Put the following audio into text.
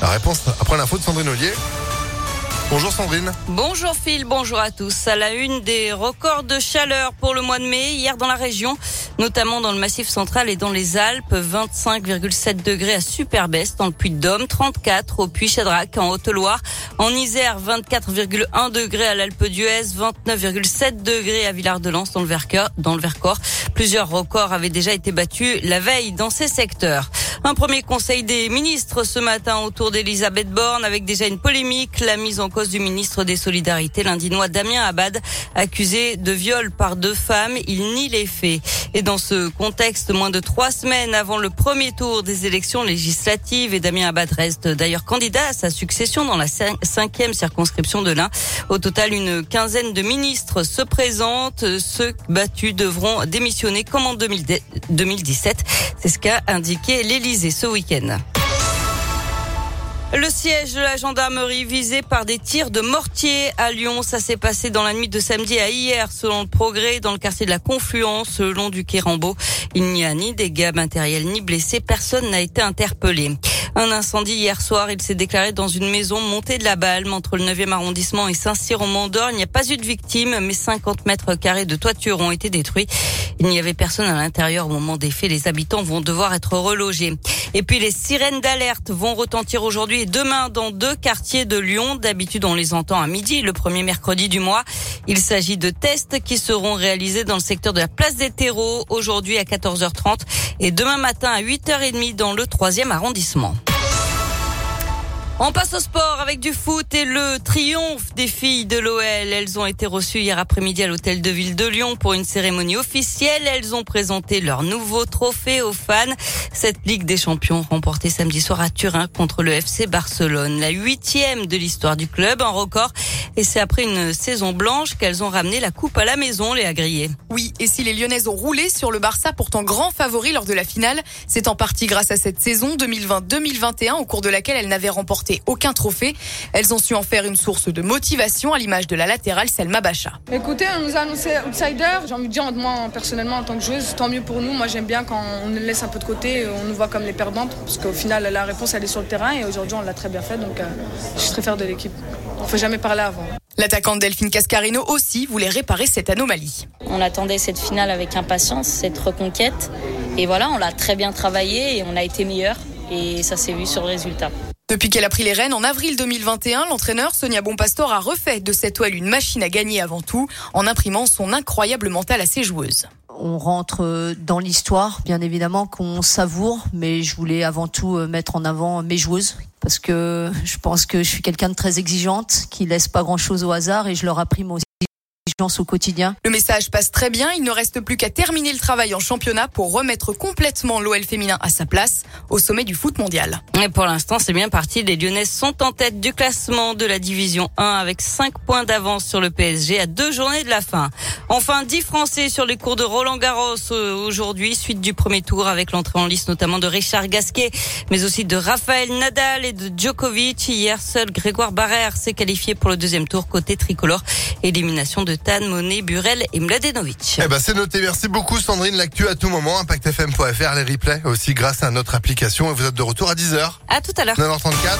La réponse après l'info de Sandrine Ollier. Bonjour Sandrine. Bonjour Phil, bonjour à tous. À la une des records de chaleur pour le mois de mai, hier dans la région, notamment dans le Massif central et dans les Alpes, 25,7 degrés à Superbest dans le Puy-de-Dôme, 34 au Puy-Chadrac en Haute-Loire, en Isère 24,1 degrés à l'Alpe d'Huez, 29,7 degrés à Villard-de-Lans dans le Vercors, dans le Vercors. Plusieurs records avaient déjà été battus la veille dans ces secteurs. Un premier conseil des ministres ce matin autour d'Elisabeth Borne avec déjà une polémique, la mise en cause du ministre des Solidarités, l'Indinois Damien Abad, accusé de viol par deux femmes. Il nie les faits. Et dans ce contexte, moins de trois semaines avant le premier tour des élections législatives, et Damien Abad reste d'ailleurs candidat à sa succession dans la cinquième circonscription de l'Ain. Au total, une quinzaine de ministres se présentent. Ceux battus devront démissionner comme en 2017. C'est ce qu'a indiqué l'Élysée Le siège de la gendarmerie visé par des tirs de mortier à Lyon. Ça s'est passé dans la nuit de samedi à hier, selon le progrès, dans le quartier de la Confluence, le long du quai Il n'y a ni dégâts matériels ni blessés. Personne n'a été interpellé. Un incendie hier soir, il s'est déclaré dans une maison montée de la Balme entre le 9e arrondissement et Saint-Cyr au Mont-d'Or. Il n'y a pas eu de victimes, mais 50 mètres carrés de toiture ont été détruits. Il n'y avait personne à l'intérieur au moment des faits. Les habitants vont devoir être relogés. Et puis les sirènes d'alerte vont retentir aujourd'hui et demain dans deux quartiers de Lyon. D'habitude, on les entend à midi, le premier mercredi du mois. Il s'agit de tests qui seront réalisés dans le secteur de la place des terreaux aujourd'hui à 14h30 et demain matin à 8h30 dans le troisième arrondissement. On passe au sport avec du foot et le triomphe des filles de l'OL. Elles ont été reçues hier après-midi à l'hôtel de ville de Lyon pour une cérémonie officielle. Elles ont présenté leur nouveau trophée aux fans. Cette Ligue des Champions remportée samedi soir à Turin contre le FC Barcelone. La huitième de l'histoire du club, un record. Et c'est après une saison blanche qu'elles ont ramené la coupe à la maison, les Agriers. Oui, et si les Lyonnaises ont roulé sur le Barça, pourtant grand favori lors de la finale, c'est en partie grâce à cette saison 2020-2021 au cours de laquelle elles n'avaient remporté aucun trophée. Elles ont su en faire une source de motivation à l'image de la latérale Selma Bacha. Écoutez, on nous a annoncé outsider. J'ai envie de dire, moi personnellement en tant que joueuse, tant mieux pour nous. Moi j'aime bien quand on nous laisse un peu de côté, on nous voit comme les perdantes, parce qu'au final la réponse elle est sur le terrain et aujourd'hui on l'a très bien fait, donc euh, je suis très fière de l'équipe. On ne faut jamais parler avant. L'attaquante Delphine Cascarino aussi voulait réparer cette anomalie. On attendait cette finale avec impatience, cette reconquête. Et voilà, on l'a très bien travaillé et on a été meilleur. Et ça s'est vu sur le résultat. Depuis qu'elle a pris les rênes en avril 2021, l'entraîneur Sonia Bonpastor a refait de cette toile une machine à gagner avant tout en imprimant son incroyable mental à ses joueuses. On rentre dans l'histoire, bien évidemment qu'on savoure, mais je voulais avant tout euh, mettre en avant mes joueuses parce que je pense que je suis quelqu'un de très exigeante, qui laisse pas grand chose au hasard et je leur apprime aussi au quotidien. Le message passe très bien. Il ne reste plus qu'à terminer le travail en championnat pour remettre complètement l'OL féminin à sa place au sommet du foot mondial. Et pour l'instant, c'est bien parti. Les Lyonnaises sont en tête du classement de la division 1 avec 5 points d'avance sur le PSG à deux journées de la fin. Enfin, 10 Français sur les cours de Roland Garros euh, aujourd'hui, suite du premier tour avec l'entrée en liste notamment de Richard Gasquet, mais aussi de Raphaël Nadal et de Djokovic. Hier, seul Grégoire Barrère s'est qualifié pour le deuxième tour côté tricolore. Élimination de Monet, Burel et Mladenovic. Eh ben c'est noté. Merci beaucoup Sandrine. L'actu à tout moment. ImpactFM.fr, les replays aussi grâce à notre application. Et vous êtes de retour à 10h. À tout à l'heure. 9h34.